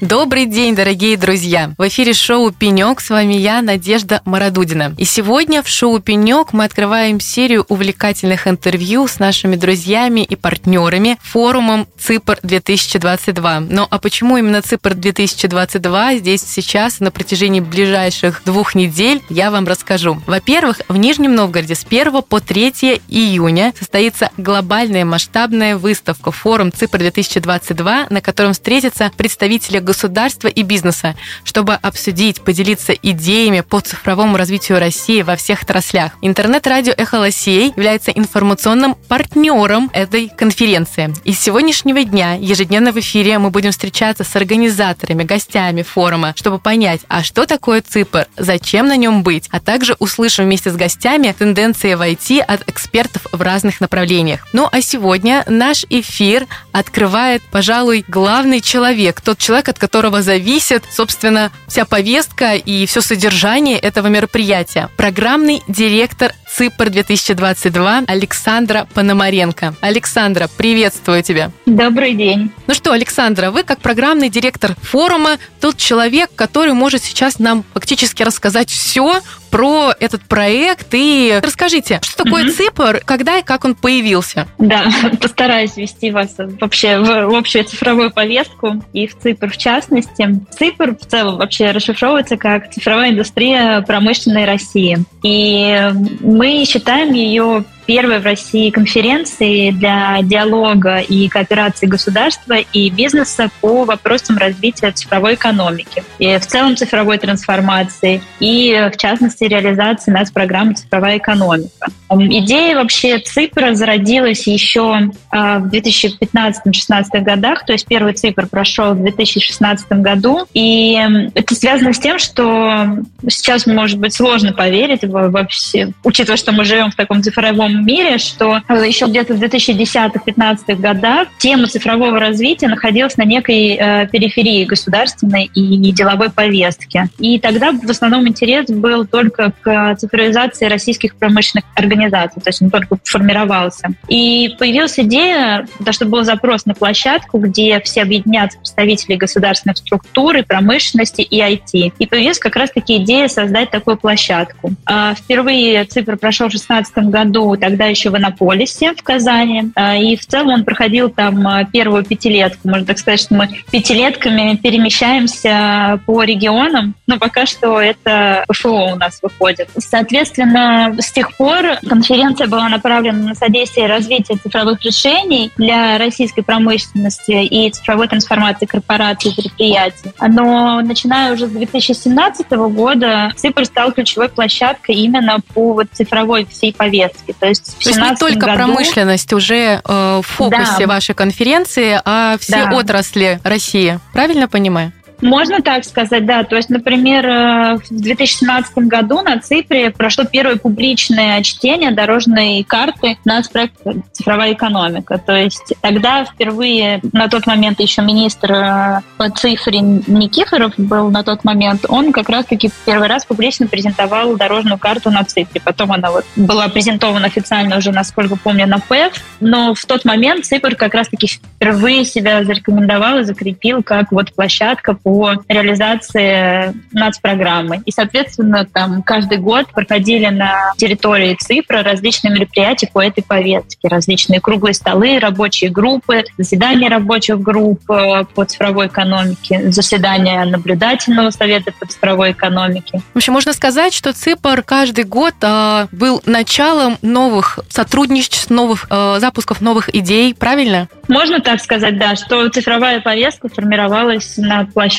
Добрый день, дорогие друзья! В эфире шоу «Пенек». С вами я, Надежда Марадудина. И сегодня в шоу «Пенек» мы открываем серию увлекательных интервью с нашими друзьями и партнерами форумом ЦИПР-2022. Ну а почему именно ЦИПР-2022 здесь сейчас на протяжении ближайших двух недель я вам расскажу. Во-первых, в Нижнем Новгороде с 1 по 3 июня состоится глобальная масштабная выставка форум ЦИПР-2022, на котором встретятся представители государства и бизнеса, чтобы обсудить, поделиться идеями по цифровому развитию России во всех отраслях. Интернет-радио «Эхо Лосей» является информационным партнером этой конференции. И с сегодняшнего дня ежедневно в эфире мы будем встречаться с организаторами, гостями форума, чтобы понять, а что такое ЦИПР, зачем на нем быть, а также услышим вместе с гостями тенденции в IT от экспертов в разных направлениях. Ну а сегодня наш эфир открывает, пожалуй, главный человек, тот человек, от которого зависит, собственно, вся повестка и все содержание этого мероприятия. Программный директор ЦИПР 2022 Александра Пономаренко. Александра, приветствую тебя. Добрый день. Ну что, Александра, вы как программный директор форума, тот человек, который может сейчас нам фактически рассказать все про этот проект. И расскажите, что такое mm ЦИПР, когда и как он появился? Да, постараюсь ввести вас вообще в общую цифровую повестку и в ЦИПР в частности. ЦИПР в целом вообще расшифровывается как цифровая индустрия промышленной России. И мы считаем ее первой в России конференции для диалога и кооперации государства и бизнеса по вопросам развития цифровой экономики и в целом цифровой трансформации и, в частности, реализации нас программы «Цифровая экономика». Идея вообще ЦИПРа зародилась еще а, в 2015-2016 годах, то есть первый ЦИПР прошел в 2016 году, и это связано с тем, что сейчас, может быть, сложно поверить вообще, учитывая, что мы живем в таком цифровом мире, что э, еще где-то в 2010-2015 годах тема цифрового развития находилась на некой э, периферии государственной и деловой повестки. И тогда в основном интерес был только к цифровизации российских промышленных организаций, то есть он только формировался. И появилась идея, то, что был запрос на площадку, где все объединятся представители государственных структур, и промышленности и IT. И появилась как раз-таки идея создать такую площадку. А впервые цифра прошел в 2016 году, тогда еще в Иннополисе в Казани. А, и в целом он проходил там а, первую пятилетку. Можно так сказать, что мы пятилетками перемещаемся по регионам, но пока что это ПФО у нас выходит. Соответственно, с тех пор конференция была направлена на содействие развития цифровых решений для российской промышленности и цифровой трансформации корпораций и предприятий. Но начиная уже с 2017 года ЦИПР стал ключевой площадкой именно по вот цифровой всей повестке. То есть то есть не только году... промышленность уже э, в фокусе да. вашей конференции, а все да. отрасли России. Правильно понимаю? Можно так сказать, да. То есть, например, э, в 2017 году на Ципре прошло первое публичное чтение дорожной карты нацпроект «Цифровая экономика». То есть тогда впервые, на тот момент еще министр э, по цифре Никифоров был на тот момент, он как раз-таки первый раз публично презентовал дорожную карту на Ципре. Потом она вот была презентована официально уже, насколько помню, на ПЭФ. Но в тот момент Ципр как раз-таки впервые себя зарекомендовал и закрепил как вот площадка по реализации нацпрограммы. И, соответственно, там каждый год проходили на территории Цифра различные мероприятия по этой повестке. Различные круглые столы, рабочие группы, заседания рабочих групп э, по цифровой экономике, заседания наблюдательного совета по цифровой экономике. В общем, можно сказать, что ЦИПР каждый год э, был началом новых сотрудничеств, новых э, запусков новых идей, правильно? Можно так сказать, да, что цифровая повестка формировалась на площадке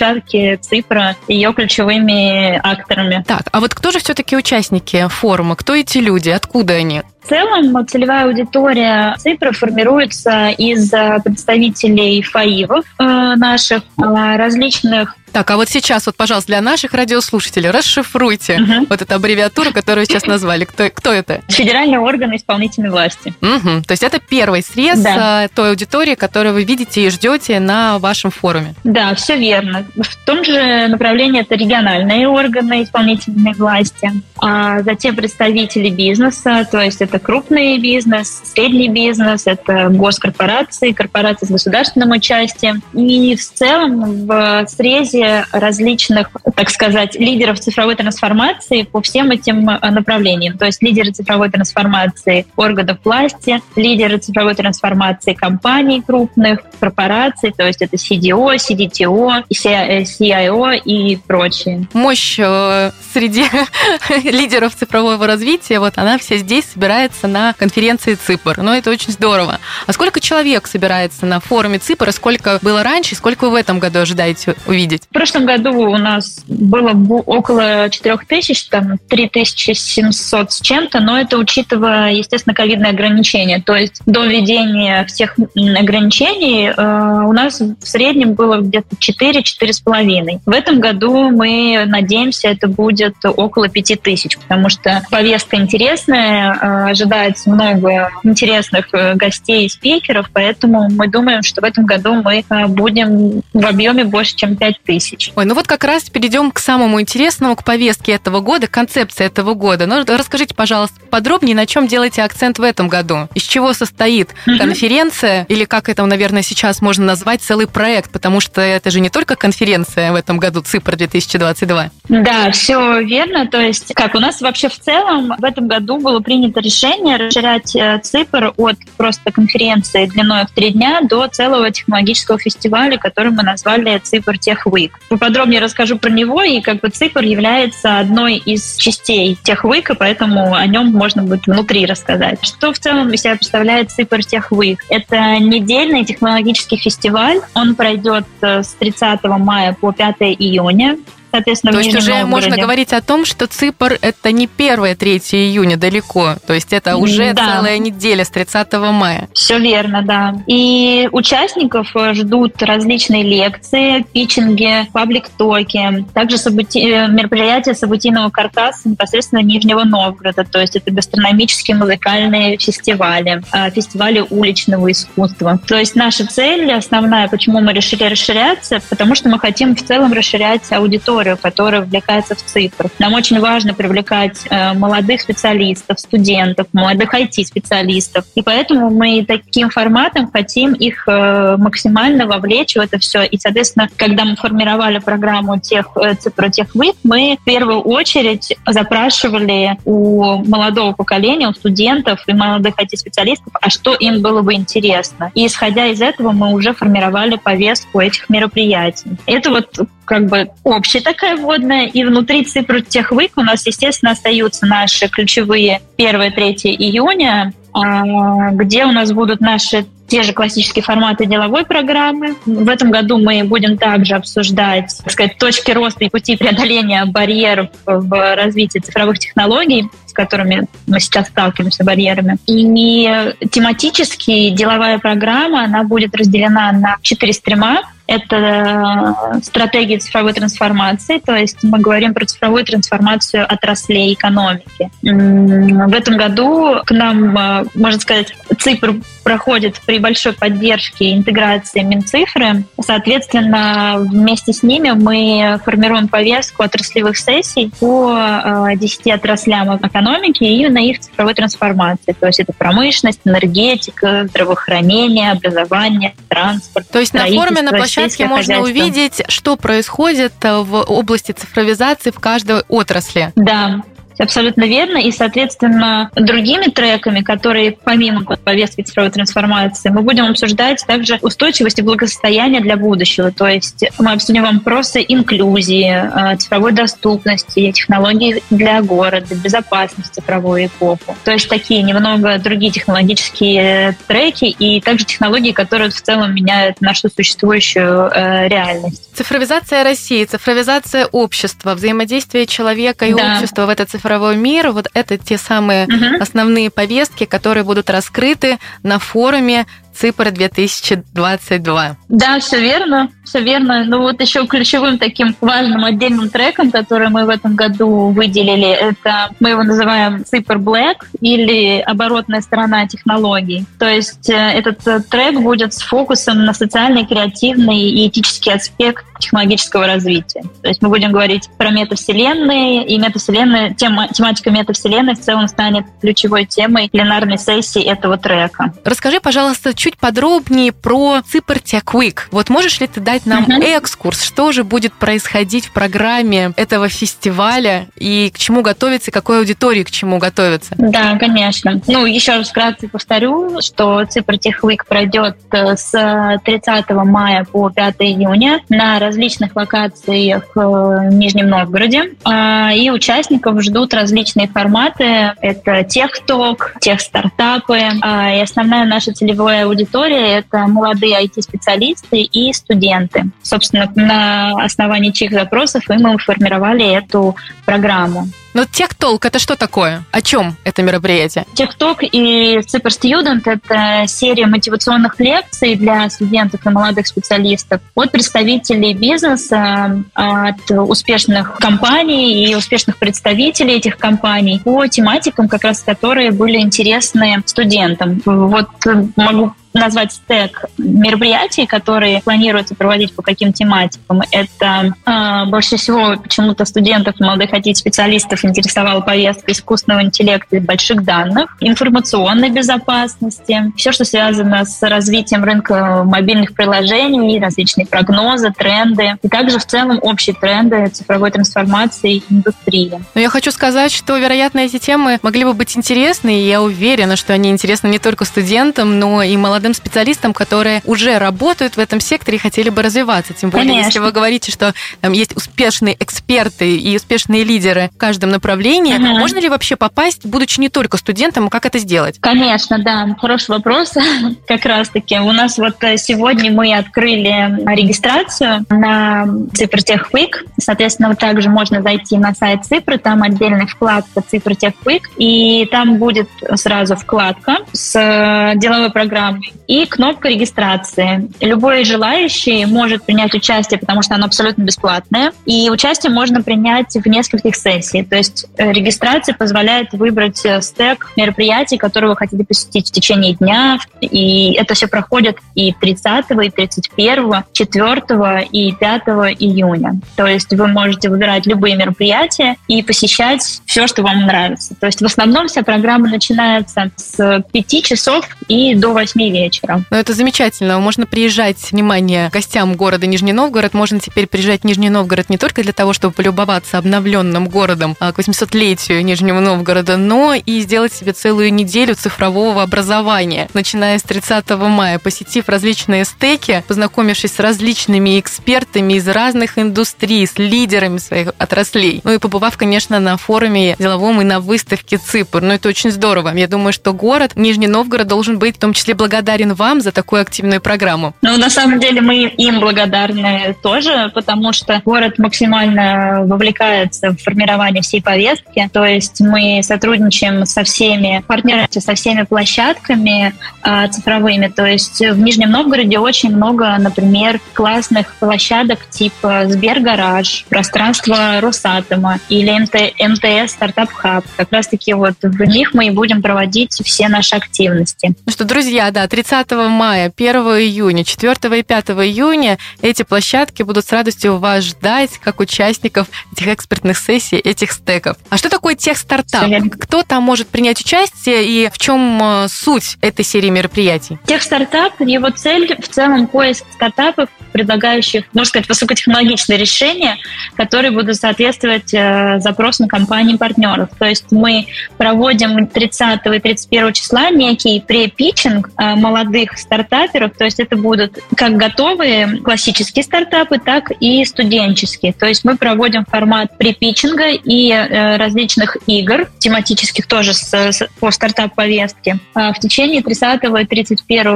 Ципра ее ключевыми акторами. Так, а вот кто же все-таки участники форума? Кто эти люди? Откуда они? В целом целевая аудитория Ципра формируется из представителей ФАИВов э, наших, э, различных так, а вот сейчас, вот, пожалуйста, для наших радиослушателей расшифруйте угу. вот эту аббревиатуру, которую сейчас назвали. Кто, кто это? Федеральный орган исполнительной власти. Угу. То есть это первый срез да. той аудитории, которую вы видите и ждете на вашем форуме. Да, все верно. В том же направлении это региональные органы исполнительной власти, а затем представители бизнеса, то есть это это крупный бизнес, средний бизнес, это госкорпорации, корпорации с государственным участием. И в целом в срезе различных, так сказать, лидеров цифровой трансформации по всем этим направлениям. То есть лидеры цифровой трансформации органов власти, лидеры цифровой трансформации компаний крупных, корпораций, то есть это CDO, CDTO, CIO и прочие. Мощь э, среди лидеров цифрового развития, вот она вся здесь собирается на конференции ЦИПР. Ну, это очень здорово. А сколько человек собирается на форуме ЦИПР, сколько было раньше, сколько вы в этом году ожидаете увидеть? В прошлом году у нас было около 4000, там 3700 с чем-то, но это учитывая, естественно, ковидные ограничения. То есть до введения всех ограничений э, у нас в среднем было где-то 4-4,5. В этом году мы надеемся, это будет около 5000, потому что повестка интересная, ожидается много интересных э, гостей и спикеров, поэтому мы думаем, что в этом году мы э, будем в объеме больше, чем 5000. Ой, ну вот как раз перейдем к самому интересному, к повестке этого года, концепции этого года. Ну, расскажите, пожалуйста, подробнее, на чем делаете акцент в этом году? Из чего состоит mm-hmm. конференция, или как это, наверное, сейчас можно назвать целый проект, потому что это же не только конференция в этом году ЦИПР 2022. Да, все верно. То есть, как у нас вообще в целом в этом году было принято решение расширять э, ЦИПР от просто конференции длиной в три дня до целого технологического фестиваля, который мы назвали ЦИПР Тех Week. Поподробнее расскажу про него, и как бы ЦИПР является одной из частей Тех Week, поэтому о нем можно будет внутри рассказать. Что в целом из себя представляет ЦИПР Тех Week? Это недельный технологический фестиваль. Он пройдет э, с 30 мая по 5 июня соответственно, То есть уже Новгороде. можно говорить о том, что Ципр – это не 1-3 июня далеко, то есть это уже да. целая неделя с 30 мая. Все верно, да. И участников э, ждут различные лекции, питчинги, паблик-токи, также собути... Э, мероприятия событийного каркаса непосредственно Нижнего Новгорода, то есть это гастрономические музыкальные фестивали, э, фестивали уличного искусства. То есть наша цель основная, почему мы решили расширяться, потому что мы хотим в целом расширять аудиторию аудиторию, которая вовлекается в цифры. Нам очень важно привлекать э, молодых специалистов, студентов, молодых IT-специалистов. И поэтому мы таким форматом хотим их э, максимально вовлечь в это все. И, соответственно, когда мы формировали программу тех, э, цифра тех вид, мы в первую очередь запрашивали у молодого поколения, у студентов и молодых IT-специалистов, а что им было бы интересно. И исходя из этого мы уже формировали повестку этих мероприятий. Это вот как бы общая такая вводная, и внутри цифр техвык у нас, естественно, остаются наши ключевые 1-3 июня, а, где у нас будут наши те же классические форматы деловой программы. В этом году мы будем также обсуждать, так сказать, точки роста и пути преодоления барьеров в развитии цифровых технологий, с которыми мы сейчас сталкиваемся, барьерами. И тематически деловая программа, она будет разделена на четыре стрима. Это э, стратегия цифровой трансформации, то есть мы говорим про цифровую трансформацию отраслей экономики. В этом году к нам, э, можно сказать, ЦИПР проходит при большой поддержке интеграции Минцифры. Соответственно, вместе с ними мы формируем повестку отраслевых сессий по 10 э, отраслям экономики и именно их цифровой трансформации. То есть это промышленность, энергетика, здравоохранение, образование, транспорт. То есть на форуме, на площадке можно увидеть, что происходит в области цифровизации в каждой отрасли. Да, Абсолютно верно. И, соответственно, другими треками, которые помимо повестки цифровой трансформации, мы будем обсуждать также устойчивость и благосостояние для будущего. То есть мы обсудим вопросы инклюзии, э, цифровой доступности, технологий для города, безопасности цифровой эпоху. То есть такие немного другие технологические треки и также технологии, которые в целом меняют нашу существующую э, реальность. Цифровизация России, цифровизация общества, взаимодействие человека и да. общества в это цифровое цифровой мир, вот это те самые угу. основные повестки, которые будут раскрыты на форуме ЦИПР 2022. Да, все верно. Все верно. Ну вот еще ключевым таким важным отдельным треком, который мы в этом году выделили, это мы его называем Super Black или оборотная сторона технологий. То есть э, этот э, трек будет с фокусом на социальный, креативный и этический аспект технологического развития. То есть мы будем говорить про метавселенные, и метавселенная, тема, тематика метавселенной в целом станет ключевой темой пленарной сессии этого трека. Расскажи, пожалуйста, чуть подробнее про Cybertech Week. Вот можешь ли ты дать нам uh-huh. экскурс, что же будет происходить в программе этого фестиваля и к чему готовиться, какой аудитории к чему готовиться? Да, конечно. Ну, еще раз вкратце повторю, что Cybertech Week пройдет э, с 30 мая по 5 июня на различных локациях э, в Нижнем Новгороде. А, и участников ждут различные форматы. Это тех-ток, тех-стартапы. А, и основная наша целевая аудитория — это молодые IT-специалисты и студенты. Собственно, на основании чьих запросов и мы формировали эту программу. Но Техтолк это что такое? О чем это мероприятие? Техтолк и Super Student это серия мотивационных лекций для студентов и молодых специалистов от представителей бизнеса, от успешных компаний и успешных представителей этих компаний по тематикам, как раз которые были интересны студентам. Вот могу назвать стек мероприятий, которые планируется проводить по каким тематикам. Это э, больше всего почему-то студентов, молодых IT-специалистов интересовала повестка искусственного интеллекта и больших данных, информационной безопасности, все, что связано с развитием рынка мобильных приложений, различные прогнозы, тренды, и также в целом общие тренды цифровой трансформации индустрии. Но я хочу сказать, что, вероятно, эти темы могли бы быть интересны, и я уверена, что они интересны не только студентам, но и молодым молодым специалистам, которые уже работают в этом секторе и хотели бы развиваться. Тем более, Конечно. если вы говорите, что там есть успешные эксперты и успешные лидеры в каждом направлении, угу. можно ли вообще попасть, будучи не только студентом, как это сделать? Конечно, да. Хороший вопрос. как раз-таки. У нас вот э, сегодня мы открыли регистрацию на Цифротех Week. Соответственно, вот также можно зайти на сайт Цифры, там отдельная вкладка Цифротех Week, и там будет сразу вкладка с э, деловой программой и кнопка регистрации. Любой желающий может принять участие, потому что оно абсолютно бесплатное. И участие можно принять в нескольких сессиях. То есть э, регистрация позволяет выбрать э, стек мероприятий, которые вы хотите посетить в течение дня. И это все проходит и 30, и 31, 4 и 5 июня. То есть вы можете выбирать любые мероприятия и посещать все, что вам нравится. То есть в основном вся программа начинается с 5 часов и до 8 вечера. Ну, это замечательно. Можно приезжать, внимание, гостям города Нижний Новгород. Можно теперь приезжать в Нижний Новгород не только для того, чтобы полюбоваться обновленным городом а, к 800-летию Нижнего Новгорода, но и сделать себе целую неделю цифрового образования. Начиная с 30 мая, посетив различные стеки, познакомившись с различными экспертами из разных индустрий, с лидерами своих отраслей. Ну и побывав, конечно, на форуме деловом и на выставке ЦИПР. Ну это очень здорово. Я думаю, что город Нижний Новгород должен быть в том числе благодарен вам за такую активную программу. Ну, на самом деле мы им благодарны тоже, потому что город максимально вовлекается в формирование всей повестки. То есть мы сотрудничаем со всеми партнерами, со всеми площадками э, цифровыми. То есть в Нижнем Новгороде очень много, например, классных площадок типа Сбергараж, пространство Росатома или МТ, МТС Стартап Хаб. Как раз-таки вот в них мы и будем проводить все наши активности. Ну что, друзья, да, 30 мая, 1 июня, 4 и 5 июня эти площадки будут с радостью вас ждать как участников этих экспертных сессий, этих стеков. А что такое техстартап? Кто там может принять участие и в чем э, суть этой серии мероприятий? Техстартап, его цель в целом поиск стартапов, предлагающих, можно сказать, высокотехнологичные решения, которые будут соответствовать э, запросам компаний-партнеров. То есть мы проводим 30 и 31 числа некий препитчинг, э, молодых стартаперов, то есть это будут как готовые классические стартапы, так и студенческие. То есть мы проводим формат препитчинга и э, различных игр, тематических тоже с, с, по стартап-повестке, в течение 30 и 31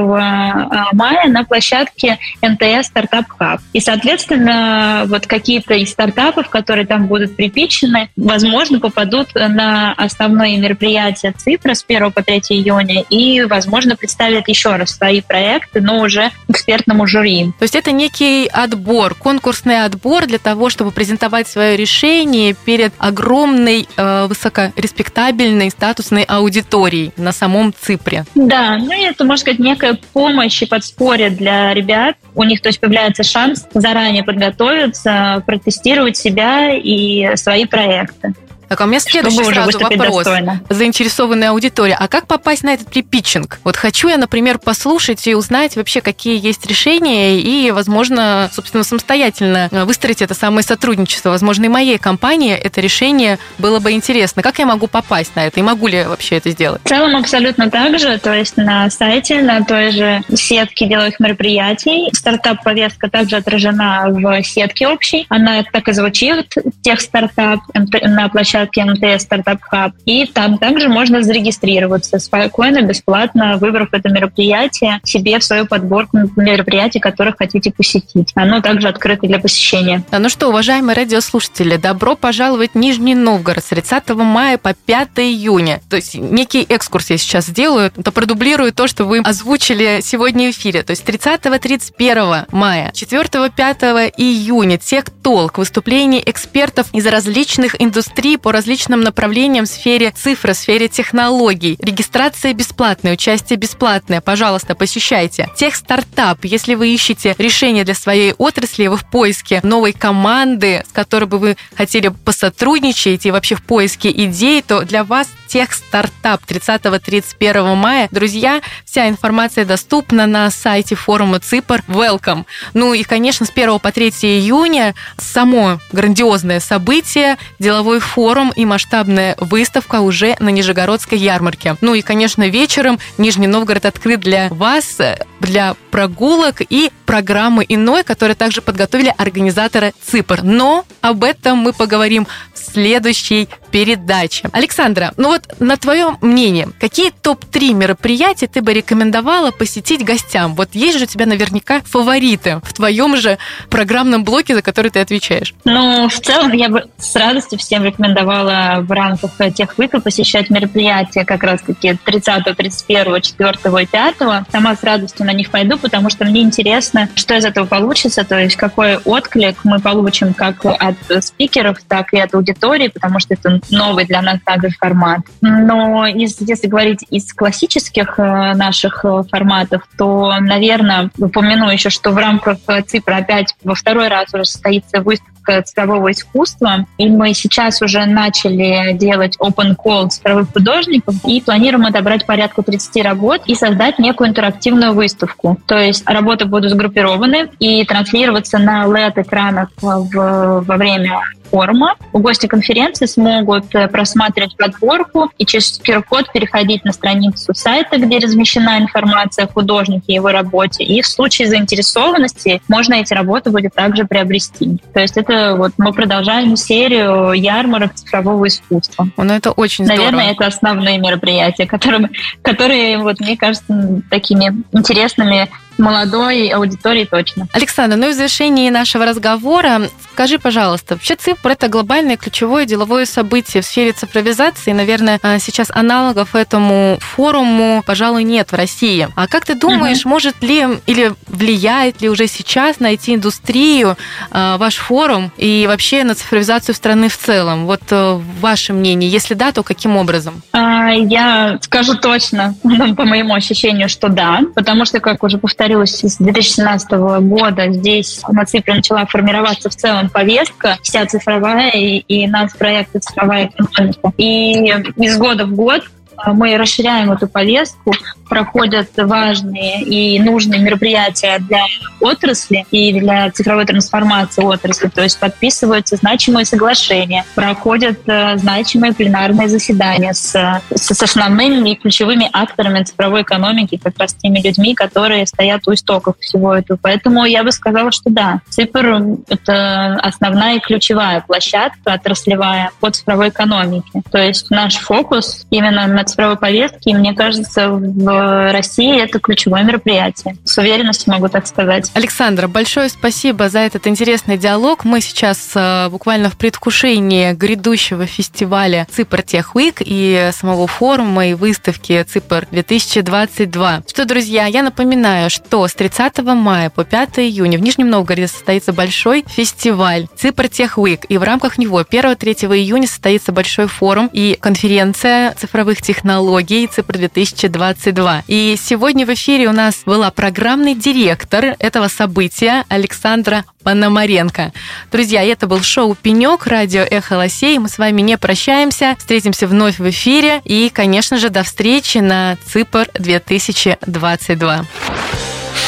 мая на площадке НТС Стартап Хаб. И, соответственно, вот какие-то из стартапов, которые там будут припичены, возможно, попадут на основное мероприятие ЦИПРа с 1 по 3 июня и, возможно, представят еще раз свои проекты, но уже экспертному жюри. То есть это некий отбор, конкурсный отбор для того, чтобы презентовать свое решение перед огромной, э, высокореспектабельной, статусной аудиторией на самом ЦИПРе. Да, ну это, можно сказать, некая помощь и подспорье для ребят. У них, то есть, появляется шанс заранее подготовиться, протестировать себя и свои проекты. Так, а у меня следующий сразу вопрос. Достойно. Заинтересованная аудитория. А как попасть на этот припитчинг? Вот хочу я, например, послушать и узнать вообще, какие есть решения, и, возможно, собственно, самостоятельно выстроить это самое сотрудничество. Возможно, и моей компании это решение было бы интересно. Как я могу попасть на это? И могу ли я вообще это сделать? В целом абсолютно так же. То есть на сайте, на той же сетке деловых мероприятий. Стартап-повестка также отражена в сетке общей. Она так и звучит, тех стартап на площадке МТС Стартап Хаб. И там также можно зарегистрироваться спокойно, бесплатно, выбрав это мероприятие себе в свою подборку мероприятий, которых хотите посетить. Оно также открыто для посещения. А ну что, уважаемые радиослушатели, добро пожаловать в Нижний Новгород с 30 мая по 5 июня. То есть некий экскурс я сейчас сделаю, то продублирую то, что вы озвучили сегодня в эфире. То есть 30-31 мая, 4-5 июня тех толк, выступлений экспертов из различных индустрий по различным направлениям в сфере цифры, в сфере технологий. Регистрация бесплатная, участие бесплатное. Пожалуйста, посещайте. Тех стартап, если вы ищете решение для своей отрасли, вы в поиске новой команды, с которой бы вы хотели посотрудничать и вообще в поиске идей, то для вас тех стартап 30-31 мая. Друзья, вся информация доступна на сайте форума ЦИПР. Welcome. Ну и, конечно, с 1 по 3 июня само грандиозное событие, деловой форум и масштабная выставка уже на Нижегородской ярмарке. Ну и, конечно, вечером Нижний Новгород открыт для вас, для прогулок и программы иной, которые также подготовили организаторы ЦИПР. Но об этом мы поговорим в следующей передаче. Александра, ну вот на твое мнение, какие топ-3 мероприятия ты бы рекомендовала посетить гостям? Вот есть же у тебя наверняка фавориты в твоем же программном блоке, за который ты отвечаешь. Ну, в целом я бы с радостью всем рекомендовала в рамках тех выпусков посещать мероприятия как раз-таки 30, 31, 4 и 5. Сама с радостью на них пойду, потому что мне интересно, что из этого получится, то есть какой отклик мы получим как от спикеров, так и от аудитории, потому что это новый для нас также формат. Но из, если говорить из классических э, наших э, форматов, то, наверное, упомяну еще, что в рамках ЦИПРа опять во второй раз уже состоится выставка цифрового искусства, и мы сейчас уже начали делать open call цифровых художников и планируем отобрать порядка 30 работ и создать некую интерактивную выставку. То есть работы будут сгруппированы и транслироваться на LED-экранах во время форума. Гости конференции смогут э, просматривать подборку и через QR-код переходить на страницу сайта, где размещена информация о художнике и его работе. И в случае заинтересованности можно эти работы будет также приобрести. То есть это вот мы продолжаем серию ярмарок цифрового искусства. Ну, это очень здорово. Наверное, это основные мероприятия, которые, которые вот, мне кажется, такими интересными молодой аудитории точно. Александр, ну и в завершении нашего разговора скажи, пожалуйста, вообще ЦИПР – это глобальное ключевое деловое событие в сфере цифровизации. Наверное, а, сейчас аналогов этому форуму, пожалуй, нет в России. А как ты думаешь, угу. может ли или влияет ли уже сейчас на IT-индустрию а, ваш форум и вообще на цифровизацию страны в целом? Вот э, ваше мнение. Если да, то каким образом? А, я скажу точно, по моему ощущению, что да, потому что, как уже повторяю, повторюсь, с 2017 года здесь на Ципре начала формироваться в целом повестка, вся цифровая, и, и наш проект «Цифровая экономика». И из года в год мы расширяем эту повестку, проходят важные и нужные мероприятия для отрасли и для цифровой трансформации отрасли, то есть подписываются значимые соглашения, проходят э, значимые пленарные заседания с, с основными и ключевыми акторами цифровой экономики, как раз теми людьми, которые стоят у истоков всего этого. Поэтому я бы сказала, что да, ЦИПР — это основная и ключевая площадка отраслевая по цифровой экономике. То есть наш фокус именно на цифровой повестке, и мне кажется, в России это ключевое мероприятие. С уверенностью могу так сказать. Александра, большое спасибо за этот интересный диалог. Мы сейчас э, буквально в предвкушении грядущего фестиваля Ципр Тех Week и самого форума и выставки Ципр 2022. Что, друзья, я напоминаю, что с 30 мая по 5 июня в Нижнем Новгороде состоится большой фестиваль Ципр Тех Week, и в рамках него 1-3 июня состоится большой форум и конференция цифровых технологий Ципр 2022. И сегодня в эфире у нас была программный директор этого события Александра Пономаренко. Друзья, это был шоу «Пенек», радио «Эхо Лосей». Мы с вами не прощаемся. Встретимся вновь в эфире. И, конечно же, до встречи на ЦИПР 2022.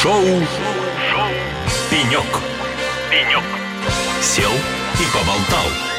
Шоу, шоу «Пенек». «Пенек». Сел и поболтал.